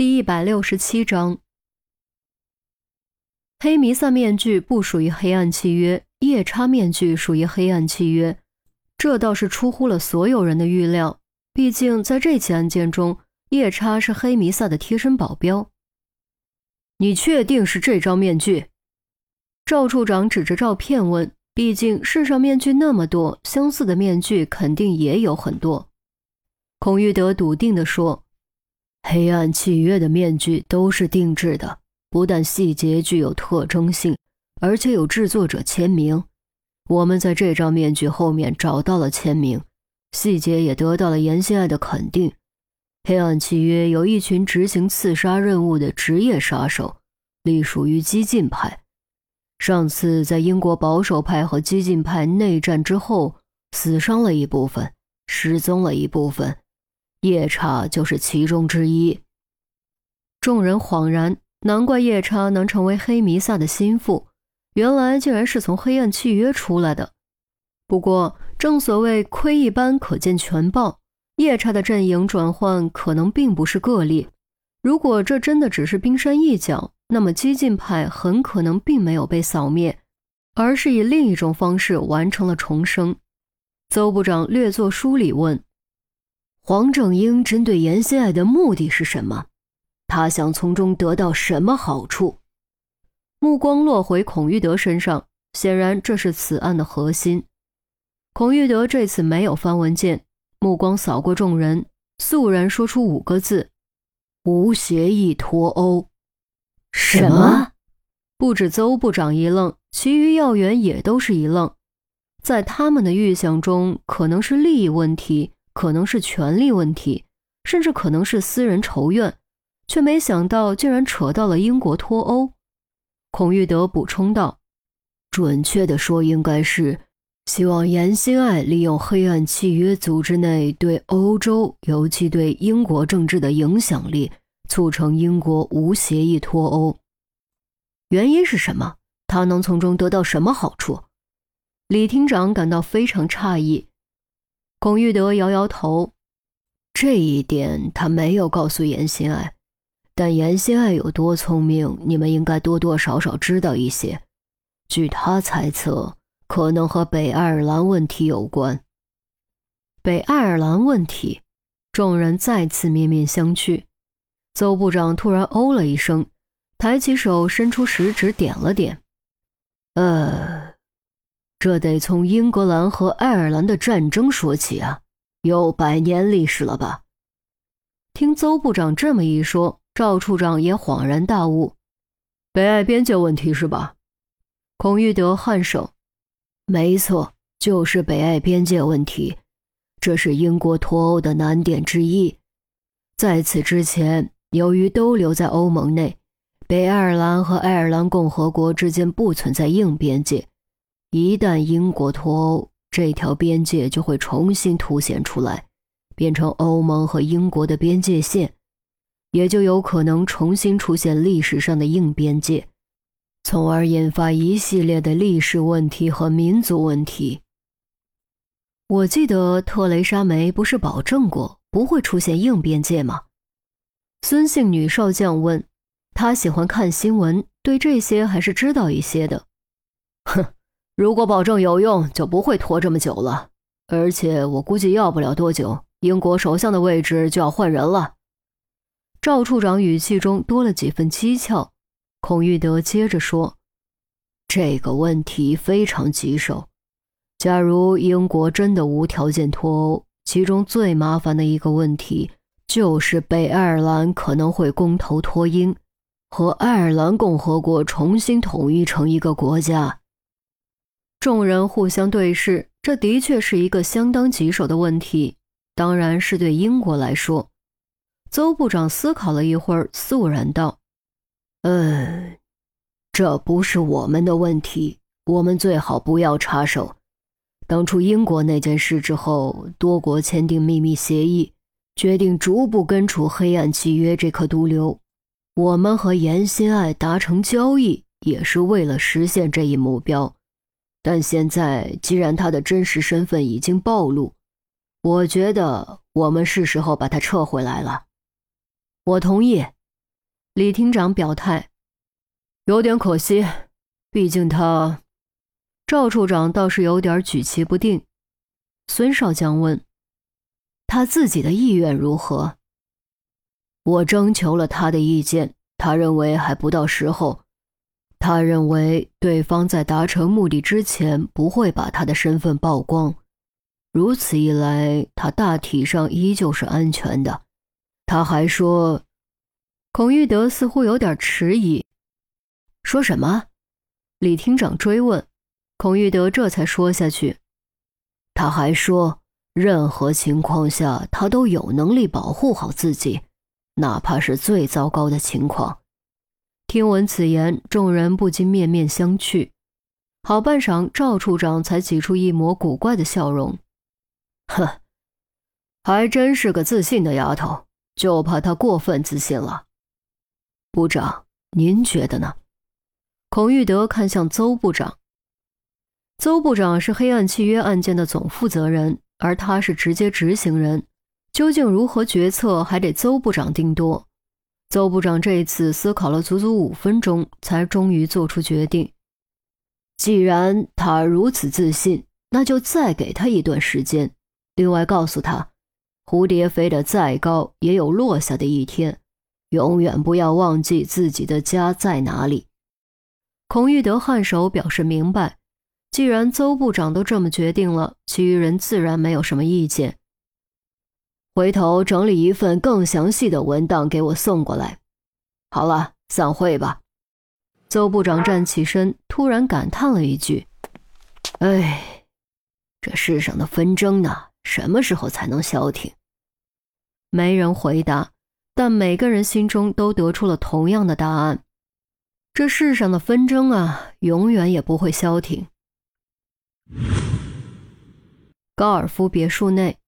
第一百六十七章，黑弥撒面具不属于黑暗契约，夜叉面具属于黑暗契约，这倒是出乎了所有人的预料。毕竟在这起案件中，夜叉是黑弥撒的贴身保镖。你确定是这张面具？赵处长指着照片问。毕竟世上面具那么多，相似的面具肯定也有很多。孔玉德笃定地说。黑暗契约的面具都是定制的，不但细节具有特征性，而且有制作者签名。我们在这张面具后面找到了签名，细节也得到了严心爱的肯定。黑暗契约有一群执行刺杀任务的职业杀手，隶属于激进派。上次在英国保守派和激进派内战之后，死伤了一部分，失踪了一部分。夜叉就是其中之一。众人恍然，难怪夜叉能成为黑弥撒的心腹，原来竟然是从黑暗契约出来的。不过，正所谓窥一斑可见全豹，夜叉的阵营转换可能并不是个例。如果这真的只是冰山一角，那么激进派很可能并没有被扫灭，而是以另一种方式完成了重生。邹部长略作梳理问。黄正英针对严心爱的目的是什么？他想从中得到什么好处？目光落回孔玉德身上，显然这是此案的核心。孔玉德这次没有翻文件，目光扫过众人，肃然说出五个字：“无协议脱欧。”什么？不止邹部长一愣，其余要员也都是一愣。在他们的预想中，可能是利益问题。可能是权力问题，甚至可能是私人仇怨，却没想到竟然扯到了英国脱欧。孔玉德补充道：“准确的说，应该是希望严心爱利用黑暗契约组织内对欧洲，尤其对英国政治的影响力，促成英国无协议脱欧。原因是什么？他能从中得到什么好处？”李厅长感到非常诧异。孔玉德摇摇头，这一点他没有告诉严心爱，但严心爱有多聪明，你们应该多多少少知道一些。据他猜测，可能和北爱尔兰问题有关。北爱尔兰问题，众人再次面面相觑。邹部长突然哦了一声，抬起手，伸出食指点了点，呃。这得从英格兰和爱尔兰的战争说起啊，有百年历史了吧？听邹部长这么一说，赵处长也恍然大悟：北爱边界问题是吧？孔玉德颔首：“没错，就是北爱边界问题，这是英国脱欧的难点之一。在此之前，由于都留在欧盟内，北爱尔兰和爱尔兰共和国之间不存在硬边界。”一旦英国脱欧，这条边界就会重新凸显出来，变成欧盟和英国的边界线，也就有可能重新出现历史上的硬边界，从而引发一系列的历史问题和民族问题。我记得特蕾莎梅不是保证过不会出现硬边界吗？孙姓女少将问。她喜欢看新闻，对这些还是知道一些的。如果保证有用，就不会拖这么久了。而且我估计要不了多久，英国首相的位置就要换人了。赵处长语气中多了几分讥诮。孔玉德接着说：“这个问题非常棘手。假如英国真的无条件脱欧，其中最麻烦的一个问题就是北爱尔兰可能会公投脱英，和爱尔兰共和国重新统一成一个国家。”众人互相对视，这的确是一个相当棘手的问题，当然是对英国来说。邹部长思考了一会儿，肃然道：“嗯，这不是我们的问题，我们最好不要插手。当初英国那件事之后，多国签订秘密协议，决定逐步根除黑暗契约这颗毒瘤。我们和严心爱达成交易，也是为了实现这一目标。”但现在，既然他的真实身份已经暴露，我觉得我们是时候把他撤回来了。我同意，李厅长表态：“有点可惜，毕竟他……”赵处长倒是有点举棋不定。孙少将问：“他自己的意愿如何？”我征求了他的意见，他认为还不到时候。他认为对方在达成目的之前不会把他的身份曝光，如此一来，他大体上依旧是安全的。他还说，孔玉德似乎有点迟疑。说什么？李厅长追问。孔玉德这才说下去。他还说，任何情况下，他都有能力保护好自己，哪怕是最糟糕的情况。听闻此言，众人不禁面面相觑。好半晌，赵处长才挤出一抹古怪的笑容：“哼，还真是个自信的丫头，就怕她过分自信了。部长，您觉得呢？”孔玉德看向邹部长。邹部长是黑暗契约案件的总负责人，而他是直接执行人，究竟如何决策，还得邹部长定夺。邹部长这一次思考了足足五分钟，才终于做出决定。既然他如此自信，那就再给他一段时间。另外，告诉他，蝴蝶飞得再高，也有落下的一天。永远不要忘记自己的家在哪里。孔玉德颔首表示明白。既然邹部长都这么决定了，其余人自然没有什么意见。回头整理一份更详细的文档给我送过来。好了，散会吧。邹部长站起身，突然感叹了一句：“哎，这世上的纷争呢，什么时候才能消停？”没人回答，但每个人心中都得出了同样的答案：这世上的纷争啊，永远也不会消停。高尔夫别墅内。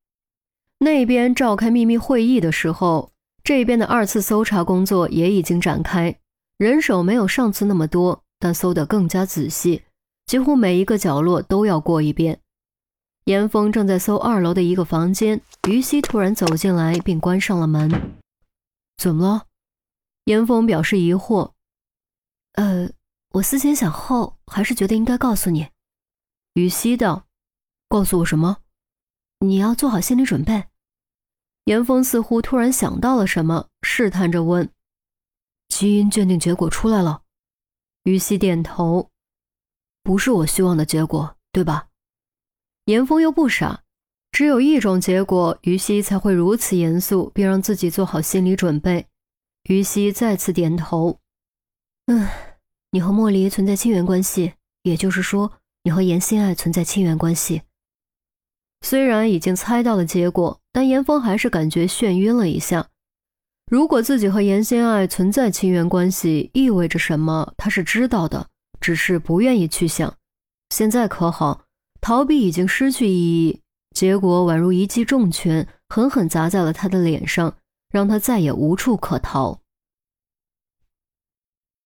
那边召开秘密会议的时候，这边的二次搜查工作也已经展开，人手没有上次那么多，但搜得更加仔细，几乎每一个角落都要过一遍。严峰正在搜二楼的一个房间，于西突然走进来并关上了门。怎么了？严峰表示疑惑。呃，我思前想后，还是觉得应该告诉你。于西道：“告诉我什么？你要做好心理准备。”严峰似乎突然想到了什么，试探着问：“基因鉴定结果出来了？”于西点头：“不是我希望的结果，对吧？”严峰又不傻，只有一种结果，于西才会如此严肃，并让自己做好心理准备。于西再次点头：“嗯，你和莫离存在亲缘关系，也就是说，你和严心爱存在亲缘关系。”虽然已经猜到了结果，但严峰还是感觉眩晕了一下。如果自己和严心爱存在亲缘关系，意味着什么？他是知道的，只是不愿意去想。现在可好，逃避已经失去意义，结果宛如一记重拳，狠狠砸在了他的脸上，让他再也无处可逃。